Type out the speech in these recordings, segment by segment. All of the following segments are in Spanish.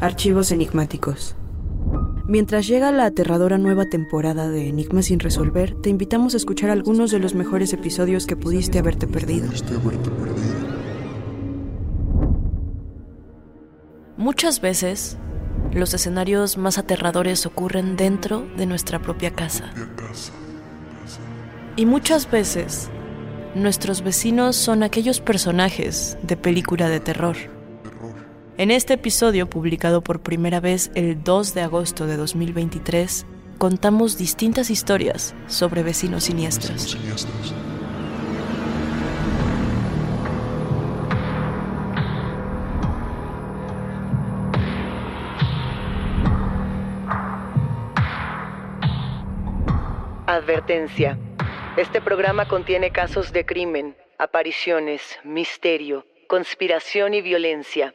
Archivos enigmáticos. Mientras llega la aterradora nueva temporada de Enigmas sin resolver, te invitamos a escuchar algunos de los mejores episodios que pudiste haberte perdido. Muchas veces, los escenarios más aterradores ocurren dentro de nuestra propia casa. Y muchas veces, nuestros vecinos son aquellos personajes de película de terror. En este episodio, publicado por primera vez el 2 de agosto de 2023, contamos distintas historias sobre vecinos siniestros. Advertencia. Este programa contiene casos de crimen, apariciones, misterio, conspiración y violencia.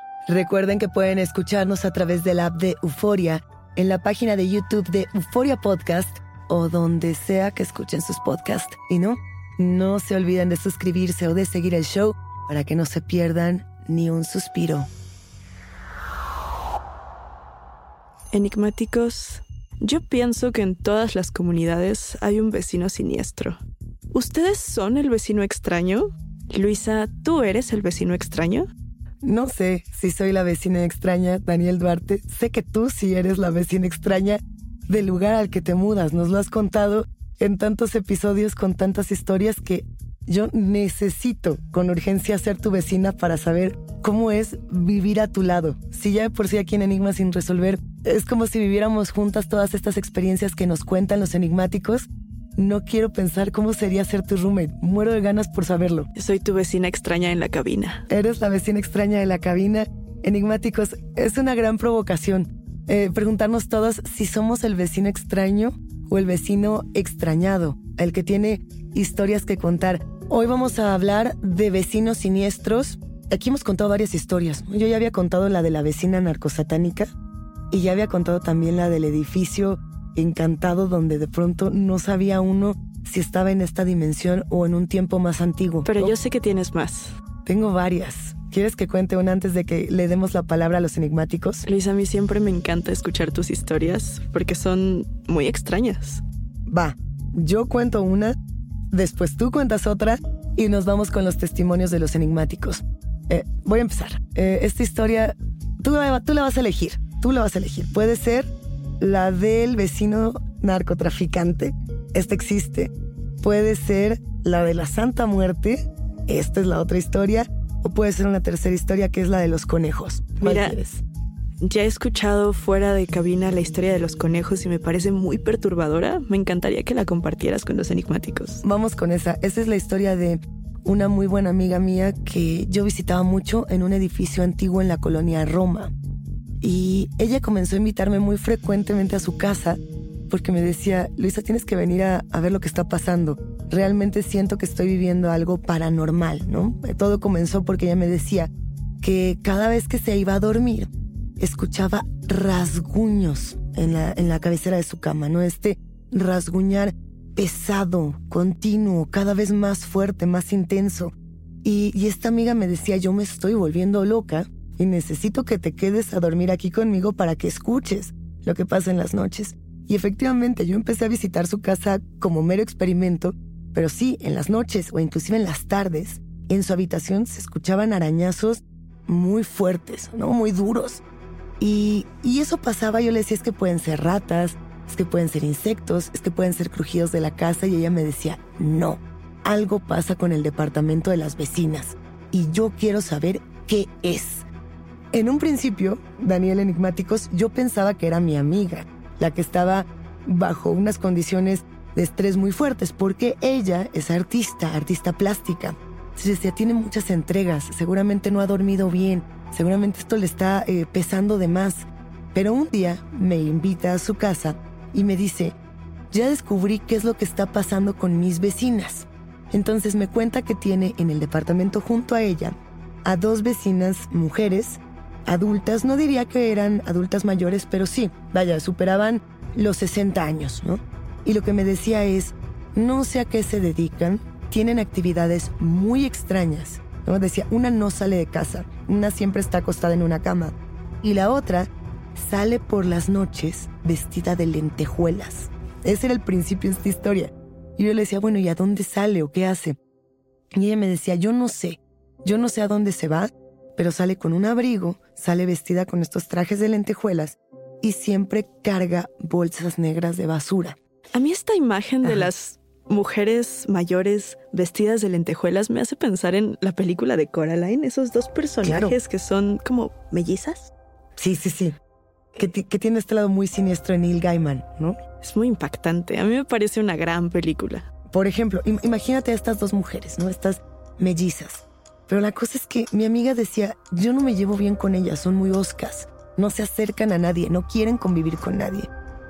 Recuerden que pueden escucharnos a través de la app de Euforia, en la página de YouTube de Euforia Podcast o donde sea que escuchen sus podcasts. Y no, no se olviden de suscribirse o de seguir el show para que no se pierdan ni un suspiro. Enigmáticos, yo pienso que en todas las comunidades hay un vecino siniestro. ¿Ustedes son el vecino extraño? Luisa, ¿tú eres el vecino extraño? No sé si soy la vecina extraña, Daniel Duarte. Sé que tú sí eres la vecina extraña del lugar al que te mudas. Nos lo has contado en tantos episodios con tantas historias que yo necesito con urgencia ser tu vecina para saber cómo es vivir a tu lado. Si ya de por sí aquí en Enigmas sin resolver es como si viviéramos juntas todas estas experiencias que nos cuentan los enigmáticos. No quiero pensar cómo sería ser tu roommate. Muero de ganas por saberlo. Soy tu vecina extraña en la cabina. Eres la vecina extraña de la cabina. Enigmáticos, es una gran provocación eh, preguntarnos todos si somos el vecino extraño o el vecino extrañado, el que tiene historias que contar. Hoy vamos a hablar de vecinos siniestros. Aquí hemos contado varias historias. Yo ya había contado la de la vecina narcosatánica y ya había contado también la del edificio encantado donde de pronto no sabía uno si estaba en esta dimensión o en un tiempo más antiguo. Pero yo sé que tienes más. Tengo varias. ¿Quieres que cuente una antes de que le demos la palabra a los enigmáticos? Luis, a mí siempre me encanta escuchar tus historias porque son muy extrañas. Va, yo cuento una, después tú cuentas otra y nos vamos con los testimonios de los enigmáticos. Eh, voy a empezar. Eh, esta historia, tú, tú la vas a elegir. Tú la vas a elegir. Puede ser la del vecino narcotraficante. Esta existe. Puede ser la de la Santa Muerte. Esta es la otra historia. O puede ser una tercera historia que es la de los conejos. Mira, ya he escuchado fuera de cabina la historia de los conejos y me parece muy perturbadora. Me encantaría que la compartieras con los enigmáticos. Vamos con esa. Esa es la historia de una muy buena amiga mía que yo visitaba mucho en un edificio antiguo en la colonia Roma. Y ella comenzó a invitarme muy frecuentemente a su casa porque me decía, Luisa, tienes que venir a, ver lo que está pasando. Realmente siento que estoy viviendo algo paranormal, ¿no? Todo comenzó porque ella me decía que cada vez que se iba a dormir, escuchaba rasguños en la, en la cabecera de su cama, ¿no? Este rasguñar pesado, continuo, cada vez más fuerte, más intenso. Y, esta amiga me decía, yo me estoy volviendo loca y necesito que te quedes a dormir aquí conmigo para que escuches lo que pasa en las noches. Y efectivamente yo empecé a visitar su casa como mero experimento, pero sí, en las noches o inclusive en las tardes, en su habitación se escuchaban arañazos muy fuertes, ¿no? Muy duros. Y, y eso pasaba, yo le decía, es que pueden ser ratas, es que pueden ser insectos, es que pueden ser crujidos de la casa y ella me decía, no, algo pasa con el departamento de las vecinas y yo quiero saber qué es. En un principio, Daniel Enigmáticos, yo pensaba que era mi amiga, la que estaba bajo unas condiciones de estrés muy fuertes, porque ella es artista, artista plástica. Entonces decía, tiene muchas entregas, seguramente no ha dormido bien, seguramente esto le está eh, pesando de más. Pero un día me invita a su casa y me dice, ya descubrí qué es lo que está pasando con mis vecinas. Entonces me cuenta que tiene en el departamento junto a ella a dos vecinas mujeres, adultas, no diría que eran adultas mayores, pero sí, vaya, superaban los 60 años, ¿no? Y lo que me decía es, no sé a qué se dedican, tienen actividades muy extrañas. ¿no? Decía, una no sale de casa, una siempre está acostada en una cama y la otra sale por las noches vestida de lentejuelas. Ese era el principio de esta historia. Y yo le decía, bueno, ¿y a dónde sale o qué hace? Y ella me decía, yo no sé, yo no sé a dónde se va, pero sale con un abrigo, sale vestida con estos trajes de lentejuelas y siempre carga bolsas negras de basura. A mí esta imagen de las mujeres mayores vestidas de lentejuelas me hace pensar en la película de Coraline, esos dos personajes que son como mellizas. Sí, sí, sí que, tiene este lado muy siniestro en Neil Gaiman, ¿no? Es muy impactante. A mí me parece una gran película. Por ejemplo, imagínate a estas dos mujeres, ¿no? Estas mellizas. Pero la cosa es que mi amiga decía, yo no me llevo bien con ellas, son muy oscas, no se acercan a nadie, no quieren convivir con nadie.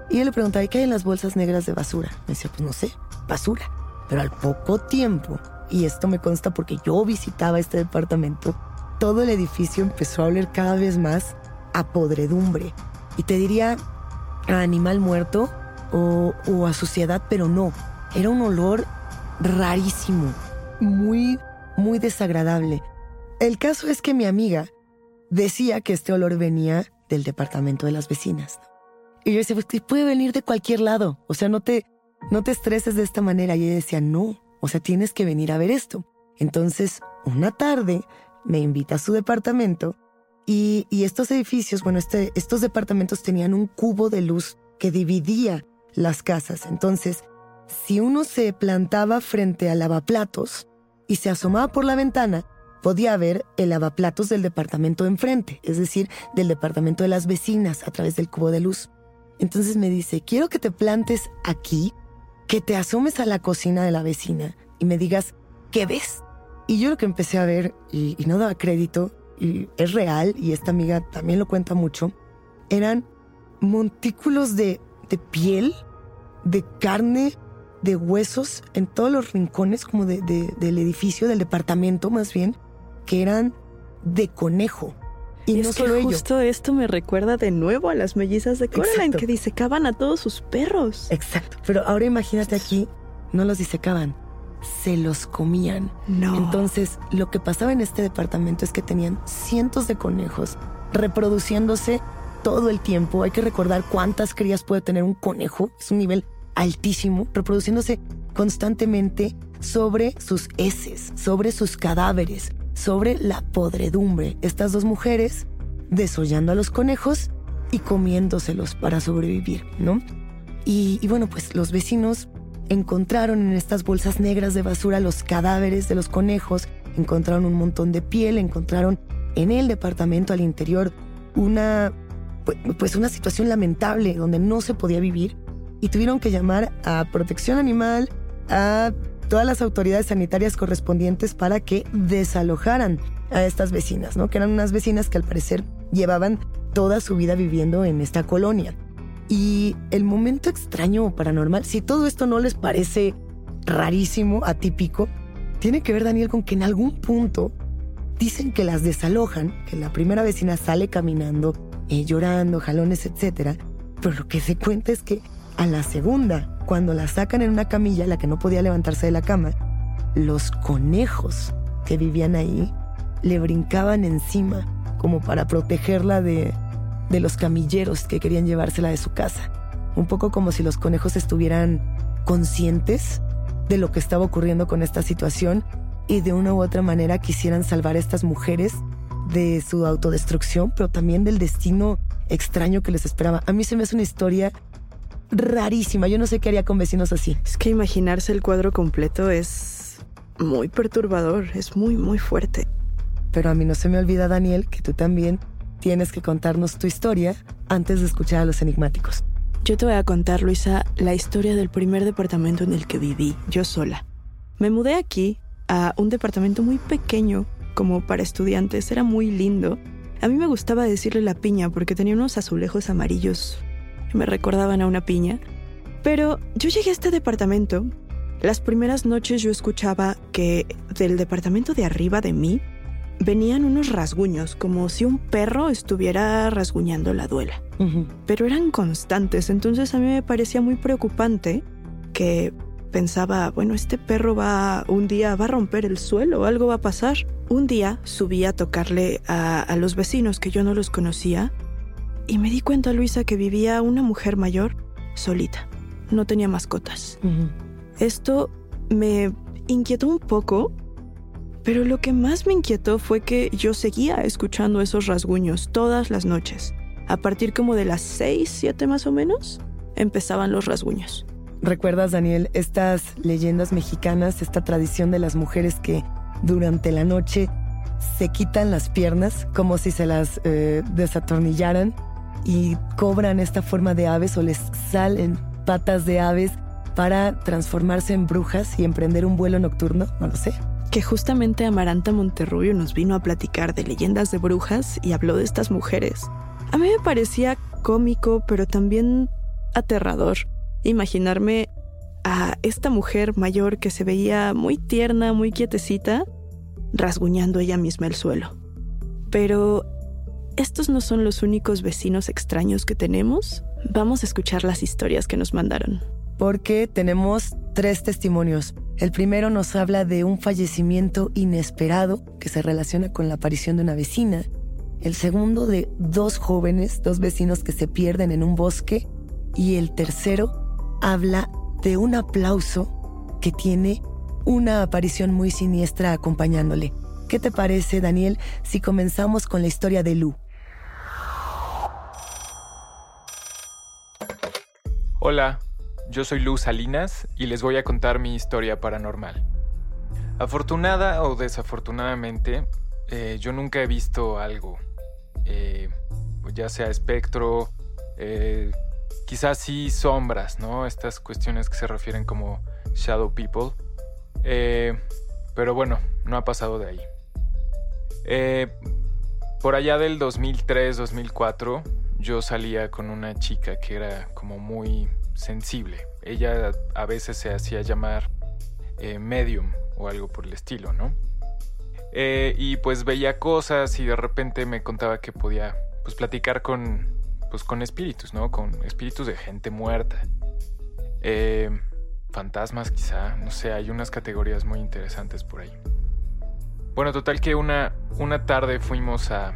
Y yo le preguntaba, qué hay en las bolsas negras de basura? Me decía, pues no sé, basura. Pero al poco tiempo, y esto me consta porque yo visitaba este departamento, todo el edificio empezó a oler cada vez más a podredumbre, y te diría a animal muerto o, a suciedad, pero no. Era un olor rarísimo, muy, muy desagradable. El caso es que mi amiga decía que este olor venía del departamento de las vecinas. Y yo decía, pues puede venir de cualquier lado. O sea, no te, no te estreses de esta manera. Y ella decía, no, o sea, tienes que venir a ver esto. Entonces, una tarde me invita a su departamento y, estos edificios, bueno, este, estos departamentos tenían un cubo de luz que dividía las casas. Entonces, si uno se plantaba frente al lavaplatos y se asomaba por la ventana, podía ver el lavaplatos del departamento de enfrente, es decir, del departamento de las vecinas a través del cubo de luz. Entonces me dice, quiero que te plantes aquí, que te asomes a la cocina de la vecina y me digas, ¿qué ves? Y yo lo que empecé a ver, y no daba crédito, y es real, y esta amiga también lo cuenta mucho, eran montículos de, piel, de carne, de huesos en todos los rincones como del edificio, del departamento más bien, que eran de conejo. Y es no solo justo esto me recuerda de nuevo a las mellizas de Coraline Exacto. que disecaban a todos sus perros. Exacto. Pero ahora imagínate aquí, no los disecaban, se los comían. No. Entonces, lo que pasaba en este departamento es que tenían cientos de conejos reproduciéndose todo el tiempo. Hay que recordar cuántas crías puede tener un conejo. Es un nivel altísimo, reproduciéndose constantemente sobre sus heces, sobre sus cadáveres, sobre la podredumbre. Estas dos mujeres desollando a los conejos y comiéndoselos para sobrevivir, ¿no? Y, y bueno, pues los vecinos encontraron en estas bolsas negras de basura los cadáveres de los conejos, encontraron un montón de piel, encontraron en el departamento al interior una pu- pues una situación lamentable donde no se podía vivir y tuvieron que llamar a Protección Animal, a todas las autoridades sanitarias correspondientes para que desalojaran a estas vecinas, ¿no? Que eran unas vecinas que al parecer llevaban toda su vida viviendo en esta colonia. Y el momento extraño o paranormal, si todo esto no les parece rarísimo, atípico, tiene que ver, Daniel, con que en algún punto dicen que las desalojan, que la primera vecina sale caminando, eh, llorando, jalones, etc. Pero lo que se cuenta es que a la segunda, cuando la sacan en una camilla, la que no podía levantarse de la cama, los conejos que vivían ahí le brincaban encima como para protegerla de, de los camilleros que querían llevársela de su casa. Un poco como si los conejos estuvieran conscientes de lo que estaba ocurriendo con esta situación y de una u otra manera quisieran salvar a estas mujeres de su autodestrucción, pero también del destino extraño que les esperaba. A mí se me hace una historia rarísima. Yo no sé qué haría con vecinos así. Es que imaginarse el cuadro completo es muy perturbador, es muy, muy fuerte. Pero a mí no se me olvida, Daniel, que tú también tienes que contarnos tu historia antes de escuchar a los enigmáticos. Yo te voy a contar, Luisa, la historia del primer departamento en el que viví, yo sola. Me mudé aquí a un departamento muy pequeño, como para estudiantes, era muy lindo. A mí me gustaba decirle la piña porque tenía unos azulejos amarillos que me recordaban a una piña. Pero yo llegué a este departamento. Las primeras noches yo escuchaba que del departamento de arriba de mí venían unos rasguños, como si un perro estuviera rasguñando la duela pero eran constantes, entonces a mí me parecía muy preocupante que pensaba, bueno, este perro va un día va a romper el suelo, algo va a pasar. Un día subí a tocarle a, a los vecinos que yo no los conocía y me di cuenta, Luisa, que vivía una mujer mayor solita, no tenía mascotas. Esto me inquietó un poco, pero lo que más me inquietó fue que yo seguía escuchando esos rasguños todas las noches. A partir como de las 6, 7 más o menos, empezaban los rasguños. ¿Recuerdas, Daniel, estas leyendas mexicanas, esta tradición de las mujeres que durante la noche se quitan las piernas como si se las eh, desatornillaran y cobran esta forma de aves o les salen patas de aves para transformarse en brujas y emprender un vuelo nocturno? No lo sé. Que justamente Amaranta Monterrubio nos vino a platicar de leyendas de brujas y habló de estas mujeres. A mí me parecía cómico, pero también aterrador imaginarme a esta mujer mayor que se veía muy tierna, muy quietecita, rasguñando ella misma el suelo. Pero estos no son los únicos vecinos extraños que tenemos. Vamos a escuchar las historias que nos mandaron. Porque tenemos tres testimonios. El primero nos habla de un fallecimiento inesperado que se relaciona con la aparición de una vecina. El segundo de dos jóvenes, dos vecinos que se pierden en un bosque. Y el tercero habla de un aplauso que tiene una aparición muy siniestra acompañándole. ¿Qué te parece, Daniel, si comenzamos con la historia de Lu? Hola, yo soy Luz Salinas y les voy a contar mi historia paranormal. Afortunada o desafortunadamente, eh, yo nunca he visto algo, eh, pues ya sea espectro, eh, quizás sí sombras, ¿no? Estas cuestiones que se refieren como shadow people. Pero bueno, no ha pasado de ahí. Por allá del 2003-2004, yo salía con una chica que era como muy sensible. Ella a veces se hacía llamar eh, medium o algo por el estilo, ¿no? Eh, y pues veía cosas y de repente me contaba que podía pues platicar con, pues, con espíritus, ¿no? Con espíritus de gente muerta. Eh, fantasmas quizá, no sé, hay unas categorías muy interesantes por ahí. Bueno, total que una, una tarde fuimos a,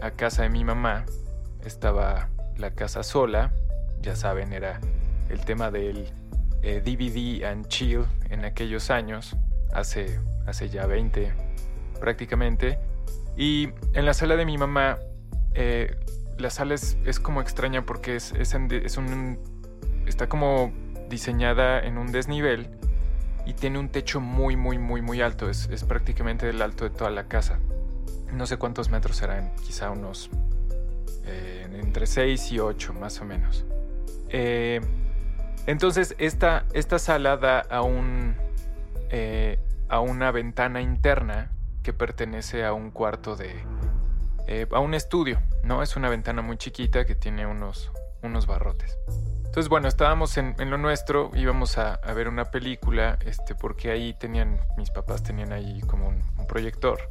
a casa de mi mamá, estaba la casa sola, ya saben, era el tema del DVD eh, and chill en aquellos años, hace, hace ya 20 prácticamente. Y en la sala de mi mamá, eh, la sala es, como extraña porque es, es, es un, está como diseñada en un desnivel y tiene un techo muy, muy, muy, muy alto. Es, es prácticamente el alto de toda la casa. No sé cuántos metros serán, quizá unos eh, entre 6 y 8 más o menos. Eh, entonces esta, esta sala da a, un, eh, a una ventana interna que pertenece a un cuarto de... a un estudio, ¿no? Es una ventana muy chiquita que tiene unos, unos barrotes. Entonces, bueno, estábamos en, lo nuestro, íbamos a, ver una película, este, porque ahí tenían, mis papás tenían ahí como un, proyector.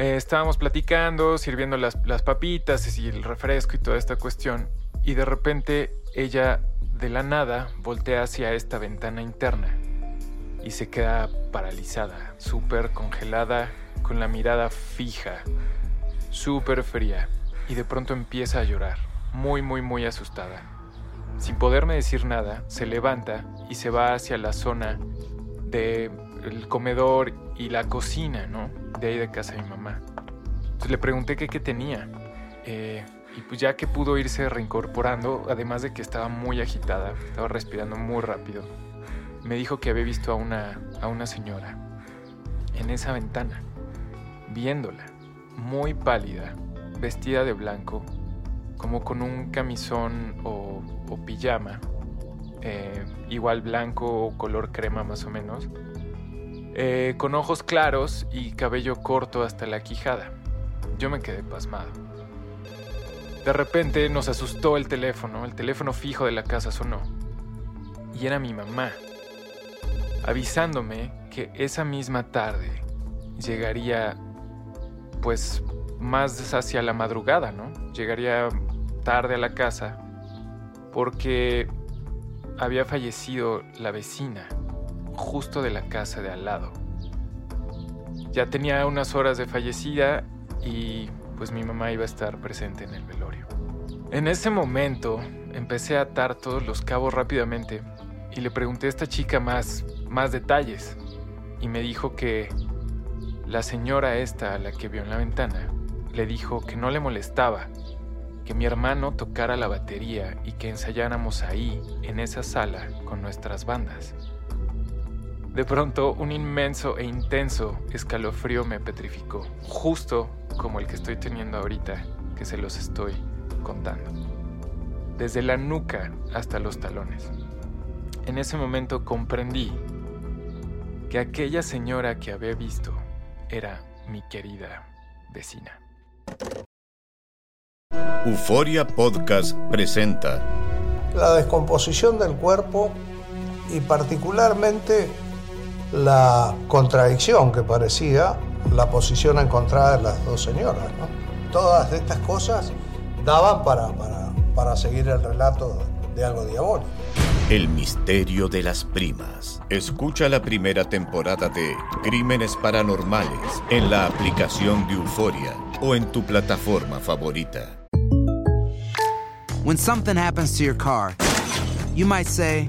Eh, estábamos platicando, sirviendo las, las papitas y el refresco y toda esta cuestión, y de repente ella, de la nada, voltea hacia esta ventana interna y se queda paralizada, súper congelada, con la mirada fija, súper fría, y de pronto empieza a llorar, muy, muy, muy asustada. Sin poderme decir nada, se levanta y se va hacia la zona del comedor y la cocina, ¿no? De ahí de casa de mi mamá. Entonces le pregunté qué, tenía. Eh, y pues ya que pudo irse reincorporando, además de que estaba muy agitada, estaba respirando muy rápido, me dijo que había visto a una, a una señora en esa ventana, viéndola, muy pálida, vestida de blanco, como con un camisón o, pijama, eh, igual blanco o color crema más o menos, eh, con ojos claros y cabello corto hasta la quijada. Yo me quedé pasmado. De repente nos asustó el teléfono, el teléfono fijo de la casa sonó. Y era mi mamá, avisándome que esa misma tarde llegaría pues más hacia la madrugada, ¿no? Llegaría tarde a la casa porque había fallecido la vecina justo de la casa de al lado. Ya tenía unas horas de fallecida y pues mi mamá iba a estar presente en el velorio. En ese momento empecé a atar todos los cabos rápidamente y le pregunté a esta chica más, más detalles y me dijo que la señora esta a la que vio en la ventana le dijo que no le molestaba que mi hermano tocara la batería y que ensayáramos ahí, en esa sala, con nuestras bandas. De pronto, un inmenso e intenso escalofrío me petrificó, justo como el que estoy teniendo ahorita, que se los estoy contando. Desde la nuca hasta los talones. En ese momento comprendí que aquella señora que había visto era mi querida vecina. Euforia Podcast presenta la descomposición del cuerpo y particularmente la contradicción que parecía la posición encontrada de las dos señoras. Todas estas cosas daban para, para, para seguir el relato de algo diabólico. El misterio de las primas. Escucha la primera temporada de Crímenes Paranormales en la aplicación de Euforia o en tu plataforma favorita. When something happens to your car, you might say,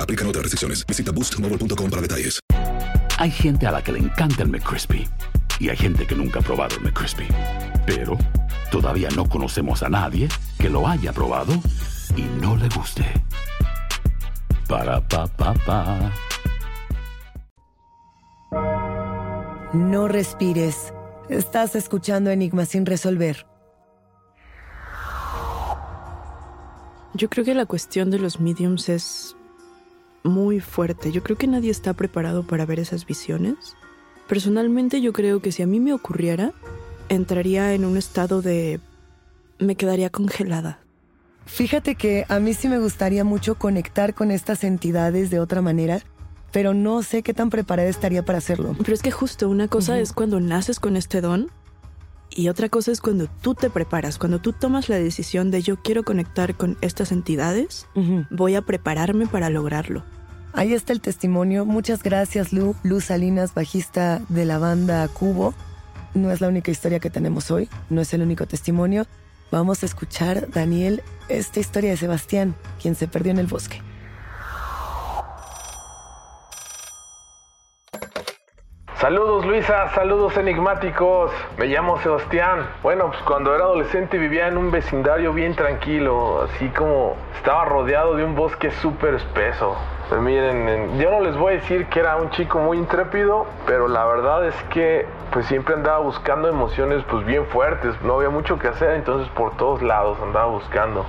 Aplican otras restricciones. Visita boostmobile.com para detalles. Hay gente a la que le encanta el McCrispy y hay gente que nunca ha probado el McCrispy. Pero todavía no conocemos a nadie que lo haya probado y no le guste. Para pa pa pa. No respires. Estás escuchando Enigma sin resolver. Yo creo que la cuestión de los mediums es muy fuerte. Yo creo que nadie está preparado para ver esas visiones. Personalmente yo creo que si a mí me ocurriera, entraría en un estado de... me quedaría congelada. Fíjate que a mí sí me gustaría mucho conectar con estas entidades de otra manera, pero no sé qué tan preparada estaría para hacerlo. Pero es que justo una cosa es cuando naces con este don y otra cosa es cuando tú te preparas, cuando tú tomas la decisión de yo quiero conectar con estas entidades, voy a prepararme para lograrlo. Ahí está el testimonio. Muchas gracias, Lu. Luz Salinas, bajista de la banda Cubo. No es la única historia que tenemos hoy, no es el único testimonio. Vamos a escuchar, Daniel, esta historia de Sebastián, quien se perdió en el bosque. Saludos Luisa, saludos enigmáticos. Me llamo Sebastián. Bueno, pues cuando era adolescente vivía en un vecindario bien tranquilo, así como estaba rodeado de un bosque súper espeso. Pues miren, yo no les voy a decir que era un chico muy intrépido, pero la verdad es que pues siempre andaba buscando emociones pues bien fuertes, no había mucho que hacer, entonces por todos lados andaba buscando.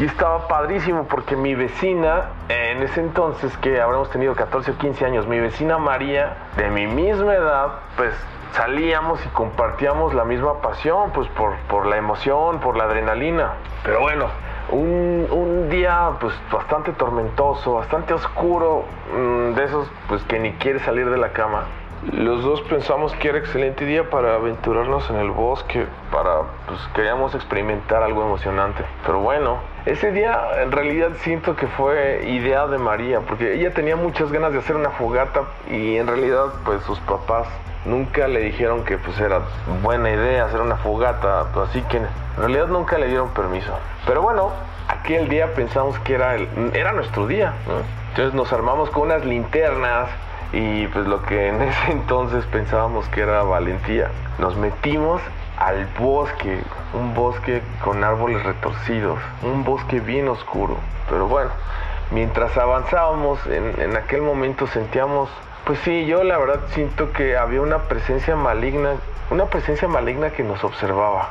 Y estaba padrísimo porque mi vecina, en ese entonces que habremos tenido 14 o 15 años, mi vecina María, de mi misma edad, pues salíamos y compartíamos la misma pasión, pues por, por la emoción, por la adrenalina. Pero bueno, un, un, día pues bastante tormentoso, bastante oscuro, mmm, de esos pues que ni quiere salir de la cama. Los dos pensamos que era excelente día para aventurarnos en el bosque, para pues queríamos experimentar algo emocionante. Pero bueno, ese día en realidad siento que fue idea de María, porque ella tenía muchas ganas de hacer una fogata y en realidad pues sus papás nunca le dijeron que pues era buena idea hacer una fogata, pues, así que en realidad nunca le dieron permiso. Pero bueno, aquel día pensamos que era, era nuestro día. ¿no? Entonces nos armamos con unas linternas y pues lo que en ese entonces pensábamos que era valentía. Nos metimos al bosque, un bosque con árboles retorcidos, un bosque bien oscuro. Pero bueno, mientras avanzábamos, en, aquel momento sentíamos pues sí, yo la verdad siento que había una presencia maligna, una presencia maligna que nos observaba.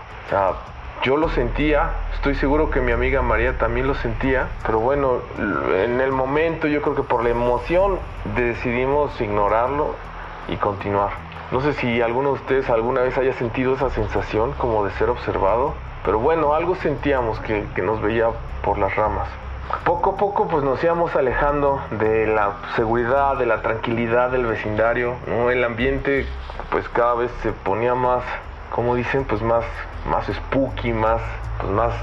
Yo lo sentía, estoy seguro que mi amiga María también lo sentía, pero bueno, en el momento yo creo que por la emoción decidimos ignorarlo y continuar. No sé si alguno de ustedes alguna vez haya sentido esa sensación como de ser observado, pero bueno, algo sentíamos que, que nos veía por las ramas. Poco a poco pues nos íbamos alejando de la seguridad, de la tranquilidad del vecindario, ¿no? El ambiente pues cada vez se ponía más, como dicen, pues más, más spooky, más, pues más,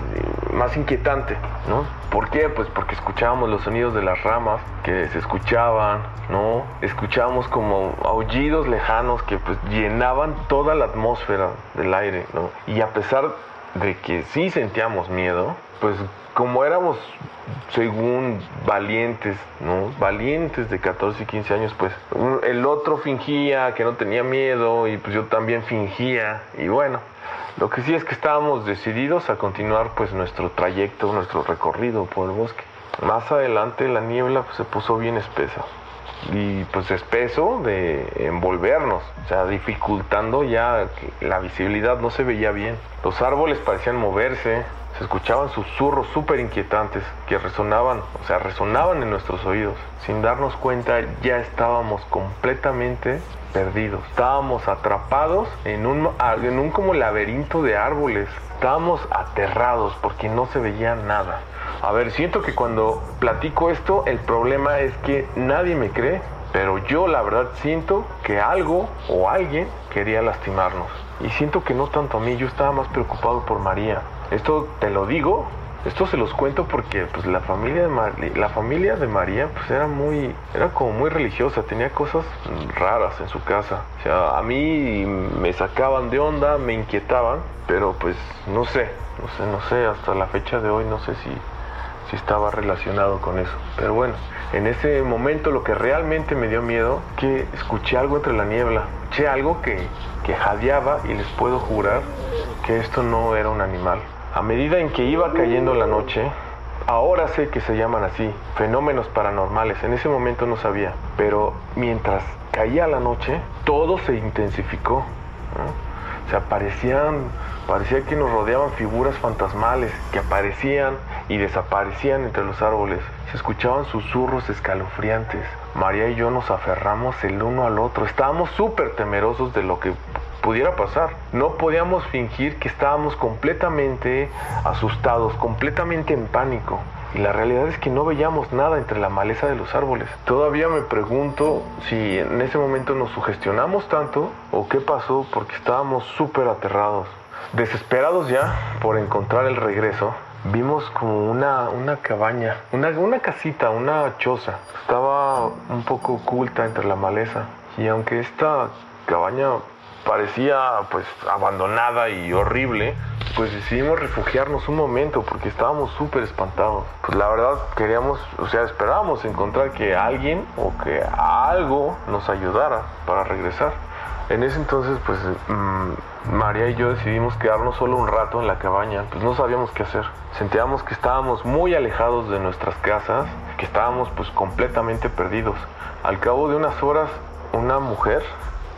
más inquietante, ¿no? ¿Por qué? Pues porque escuchábamos los sonidos de las ramas que se escuchaban, ¿no? Escuchábamos como aullidos lejanos que pues llenaban toda la atmósfera del aire, ¿no? Y a pesar de que sí sentíamos miedo, pues como éramos según valientes, ¿no? Valientes de 14 y 15 años, pues el otro fingía que no tenía miedo y pues yo también fingía y bueno, lo que sí es que estábamos decididos a continuar pues nuestro trayecto, nuestro recorrido por el bosque. Más adelante la niebla pues, se puso bien espesa y pues espeso de envolvernos, o sea, dificultando ya que la visibilidad no se veía bien. Los árboles parecían moverse, se escuchaban susurros súper inquietantes que resonaban, o sea, resonaban en nuestros oídos. Sin darnos cuenta ya estábamos completamente perdidos. Estábamos atrapados en un, en un como laberinto de árboles. Estábamos aterrados porque no se veía nada. A ver, siento que cuando platico esto, el problema es que nadie me cree, pero yo la verdad siento que algo o alguien quería lastimarnos. Y siento que no tanto a mí, yo estaba más preocupado por María. Esto te lo digo, esto se los cuento porque pues la familia de la familia de María pues era muy era como muy religiosa, tenía cosas raras en su casa. O sea, a mí me sacaban de onda, me inquietaban, pero pues no sé, no sé, no sé, hasta la fecha de hoy no sé si si estaba relacionado con eso. Pero bueno, en ese momento lo que realmente me dio miedo, que escuché algo entre la niebla. Escuché algo que, que jadeaba y les puedo jurar que esto no era un animal. A medida en que iba cayendo la noche, ahora sé que se llaman así, fenómenos paranormales. En ese momento no sabía, pero mientras caía la noche, todo se intensificó. ¿no? O sea, parecían, parecía que nos rodeaban figuras fantasmales que aparecían y desaparecían entre los árboles. Se escuchaban susurros escalofriantes. María y yo nos aferramos el uno al otro. Estábamos súper temerosos de lo que pudiera pasar. No podíamos fingir que estábamos completamente asustados, completamente en pánico. Y la realidad es que no veíamos nada entre la maleza de los árboles. Todavía me pregunto si en ese momento nos sugestionamos tanto o qué pasó porque estábamos súper aterrados. Desesperados ya por encontrar el regreso, vimos como una, una cabaña, una, una casita, una choza. Estaba un poco oculta entre la maleza. Y aunque esta cabaña parecía pues abandonada y horrible, pues decidimos refugiarnos un momento porque estábamos súper espantados. Pues la verdad queríamos, o sea, esperábamos encontrar que alguien o que algo nos ayudara para regresar. En ese entonces, pues mm, María y yo decidimos quedarnos solo un rato en la cabaña, pues no sabíamos qué hacer. Sentíamos que estábamos muy alejados de nuestras casas, que estábamos pues completamente perdidos. Al cabo de unas horas, una mujer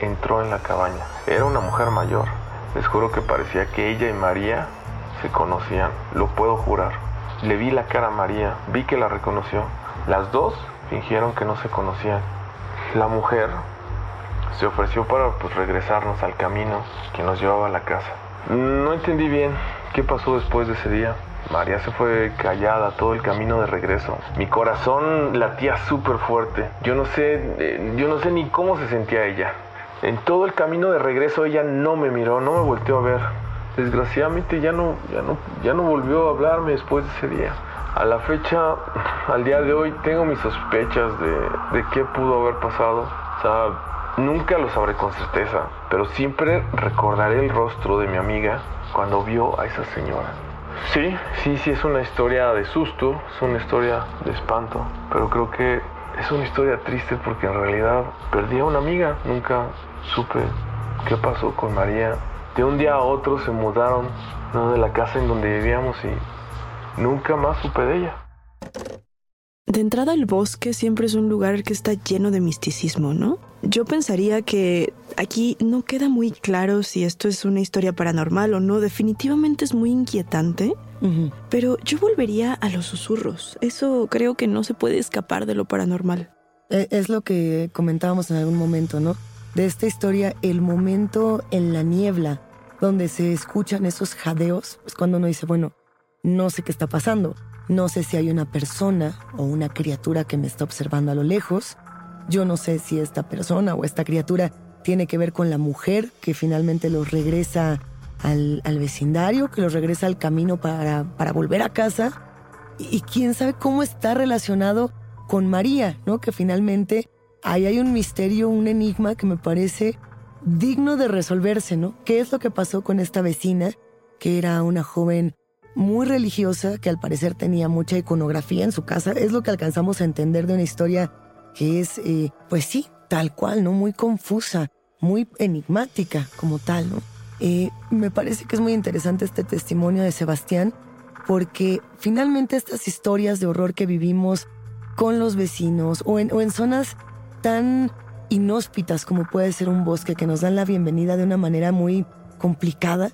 entró en la cabaña. Era una mujer mayor. Les juro que parecía que ella y María se conocían, lo puedo jurar. Le vi la cara a María, vi que la reconoció. Las dos fingieron que no se conocían. La mujer se ofreció para pues, regresarnos al camino que nos llevaba a la casa. No entendí bien qué pasó después de ese día. María se fue callada todo el camino de regreso. Mi corazón latía súper fuerte. Yo no sé, eh, yo no sé ni cómo se sentía ella. En todo el camino de regreso ella no me miró, no me volteó a ver. Desgraciadamente ya no, ya no, ya no volvió a hablarme después de ese día. A la fecha, al día de hoy, tengo mis sospechas de, de qué pudo haber pasado. O sea, nunca lo sabré con certeza, pero siempre recordaré el rostro de mi amiga cuando vio a esa señora. Sí, sí, sí, es una historia de susto, es una historia de espanto, pero creo que es una historia triste porque en realidad perdí a una amiga, nunca supe qué pasó con María. De un día a otro se mudaron ¿no? de la casa en donde vivíamos y nunca más supe de ella. De entrada, el bosque siempre es un lugar que está lleno de misticismo, ¿no? Yo pensaría que aquí no queda muy claro si esto es una historia paranormal o no. Definitivamente es muy inquietante. Pero yo volvería a los susurros. Eso creo que no se puede escapar de lo paranormal. Eh, Es lo que comentábamos en algún momento, ¿no? De esta historia, el momento en la niebla donde se escuchan esos jadeos, es cuando uno dice, bueno, no sé qué está pasando. No sé si hay una persona o una criatura que me está observando a lo lejos. Yo no sé si esta persona o esta criatura tiene que ver con la mujer que finalmente los regresa al, al vecindario, que los regresa al camino para, para volver a casa. Y, quién sabe cómo está relacionado con María, ¿no? Que finalmente ahí hay un misterio, un enigma que me parece digno de resolverse, ¿no? ¿Qué es lo que pasó con esta vecina, que era una joven muy religiosa, que al parecer tenía mucha iconografía en su casa? Es lo que alcanzamos a entender de una historia que es, eh, pues sí, tal cual, ¿no? Muy confusa, muy enigmática como tal, ¿no? Eh, me parece que es muy interesante este testimonio de Sebastián, porque finalmente estas historias de horror que vivimos con los vecinos o en, o en zonas tan inhóspitas como puede ser un bosque que nos dan la bienvenida de una manera muy complicada,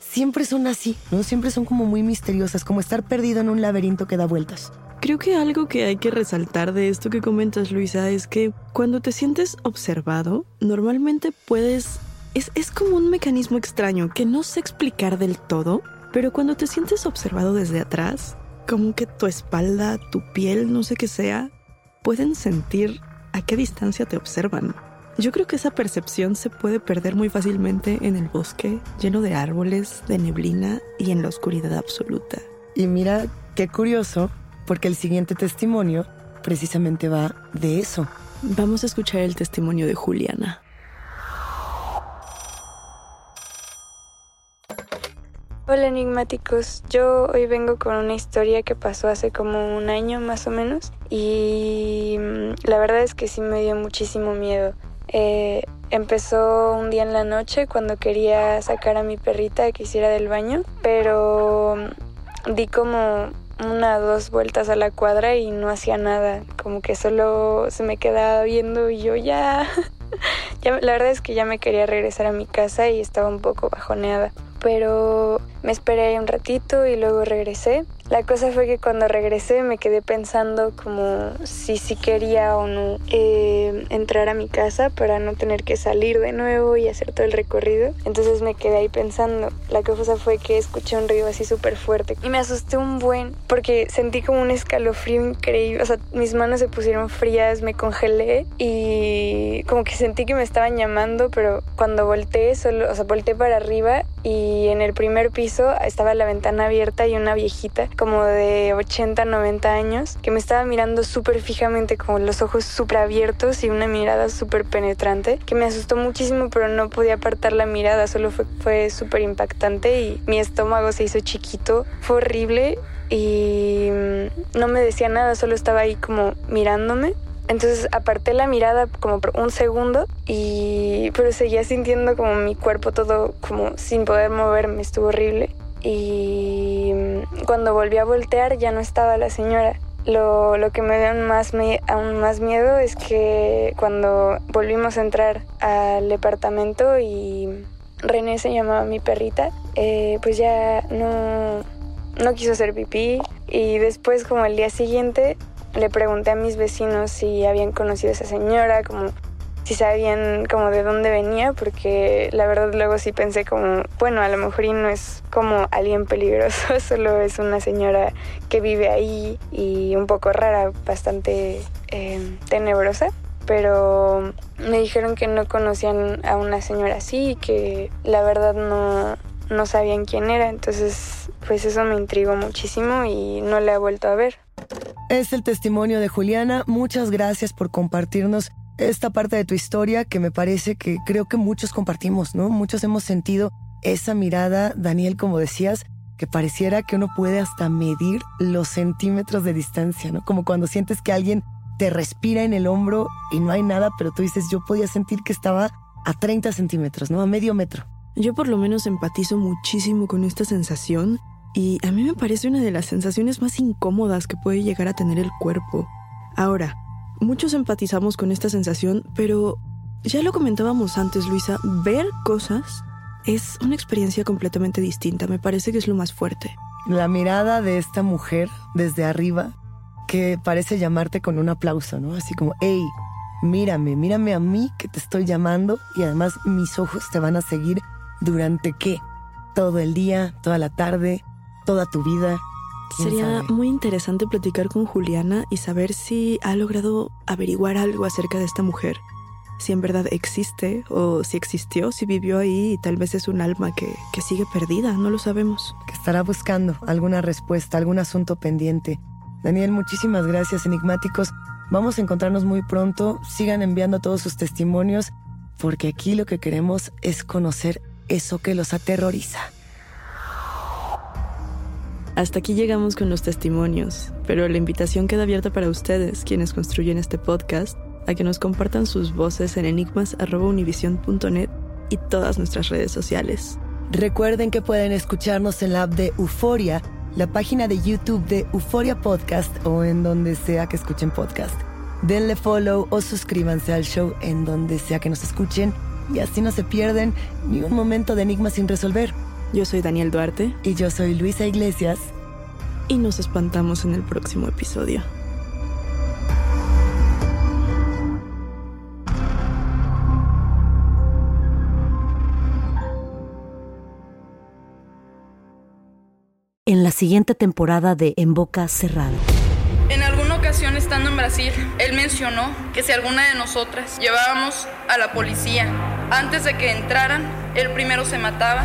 siempre son así, ¿no? Siempre son como muy misteriosas, como estar perdido en un laberinto que da vueltas. Creo que algo que hay que resaltar de esto que comentas, Luisa, es que cuando te sientes observado, normalmente puedes... Es, es como un mecanismo extraño que no sé explicar del todo, pero cuando te sientes observado desde atrás, como que tu espalda, tu piel, no sé qué sea, pueden sentir a qué distancia te observan. Yo creo que esa percepción se puede perder muy fácilmente en el bosque, lleno de árboles, de neblina y en la oscuridad absoluta. Y mira, qué curioso, porque el siguiente testimonio precisamente va de eso. Vamos a escuchar el testimonio de Juliana. Hola enigmáticos, yo hoy vengo con una historia que pasó hace como un año más o menos y mm, la verdad es que sí me dio muchísimo miedo. Eh, empezó un día en la noche cuando quería sacar a mi perrita que hiciera del baño, pero mm, di como una dos vueltas a la cuadra y no hacía nada, como que solo se me quedaba viendo y yo ya, ya la verdad es que ya me quería regresar a mi casa y estaba un poco bajoneada pero me esperé un ratito y luego regresé. La cosa fue que cuando regresé me quedé pensando como si sí quería o no eh, entrar a mi casa para no tener que salir de nuevo y hacer todo el recorrido. Entonces me quedé ahí pensando. La cosa fue que escuché un ruido así súper fuerte y me asusté un buen porque sentí como un escalofrío increíble. O sea, mis manos se pusieron frías, me congelé y como que sentí que me estaban llamando, pero cuando volteé, solo, o sea, volteé para arriba y en el primer piso estaba la ventana abierta y una viejita como de 80, 90 años que me estaba mirando súper fijamente con los ojos súper abiertos y una mirada súper penetrante que me asustó muchísimo pero no podía apartar la mirada, solo fue, fue súper impactante y mi estómago se hizo chiquito, fue horrible y mm, no me decía nada, solo estaba ahí como mirándome entonces aparté la mirada como por un segundo y pero seguía sintiendo como mi cuerpo todo como sin poder moverme, estuvo horrible. Y cuando volví a voltear ya no estaba la señora. Lo, lo que me dio aún más, aún más miedo es que cuando volvimos a entrar al departamento y René se llamaba mi perrita, eh, pues ya no, no quiso hacer pipí y después como el día siguiente le pregunté a mis vecinos si habían conocido a esa señora, como si sabían como de dónde venía, porque la verdad luego sí pensé como, bueno, a lo mejor no es como alguien peligroso, solo es una señora que vive ahí y un poco rara, bastante eh, tenebrosa. Pero me dijeron que no conocían a una señora así y que la verdad no, no sabían quién era. Entonces, pues eso me intrigó muchísimo y no la he vuelto a ver. Es el testimonio de Juliana. Muchas gracias por compartirnos esta parte de tu historia que me parece que creo que muchos compartimos, ¿no? Muchos hemos sentido esa mirada, Daniel, como decías, que pareciera que uno puede hasta medir los centímetros de distancia, ¿no? Como cuando sientes que alguien te respira en el hombro y no hay nada, pero tú dices, yo podía sentir que estaba a 30 centímetros, ¿no? A medio metro. Yo por lo menos empatizo muchísimo con esta sensación y a mí me parece una de las sensaciones más incómodas que puede llegar a tener el cuerpo. Ahora, muchos empatizamos con esta sensación, pero ya lo comentábamos antes, Luisa, ver cosas es una experiencia completamente distinta, me parece que es lo más fuerte. La mirada de esta mujer desde arriba que parece llamarte con un aplauso, ¿no? Así como, hey, mírame, mírame a mí que te estoy llamando y además mis ojos te van a seguir durante qué? Todo el día, toda la tarde, toda tu vida. Sería muy interesante platicar con Juliana y saber si ha logrado averiguar algo acerca de esta mujer. Si en verdad existe o si existió, si vivió ahí y tal vez es un alma que, que sigue perdida, no lo sabemos. Que estará buscando alguna respuesta, algún asunto pendiente. Daniel, muchísimas gracias, enigmáticos. Vamos a encontrarnos muy pronto. Sigan enviando todos sus testimonios porque aquí lo que queremos es conocer eso que los aterroriza. Hasta aquí llegamos con los testimonios, pero la invitación queda abierta para ustedes, quienes construyen este podcast, a que nos compartan sus voces en enigmas.univision.net y todas nuestras redes sociales. Recuerden que pueden escucharnos en la app de Euforia, la página de YouTube de Euforia Podcast o en donde sea que escuchen podcast. Denle follow o suscríbanse al show en donde sea que nos escuchen y así no se pierden ni un momento de enigma sin resolver. Yo soy Daniel Duarte. Y yo soy Luisa Iglesias. Y nos espantamos en el próximo episodio. En la siguiente temporada de En Boca Cerrada. En alguna ocasión estando en Brasil, él mencionó que si alguna de nosotras llevábamos a la policía antes de que entraran, él primero se mataba.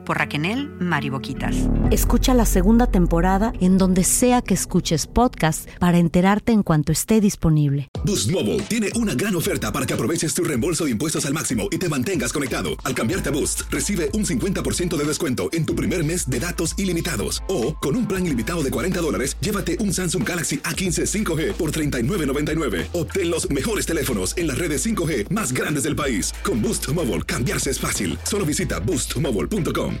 por Raquel Mariboquitas. Escucha la segunda temporada en donde sea que escuches podcast para enterarte en cuanto esté disponible. Boost Mobile tiene una gran oferta para que aproveches tu reembolso de impuestos al máximo y te mantengas conectado. Al cambiarte a Boost, recibe un 50% de descuento en tu primer mes de datos ilimitados. O, con un plan ilimitado de 40 dólares, llévate un Samsung Galaxy A15 5G por $39.99. Obtén los mejores teléfonos en las redes 5G más grandes del país. Con Boost Mobile, cambiarse es fácil. Solo visita boostmobile.com.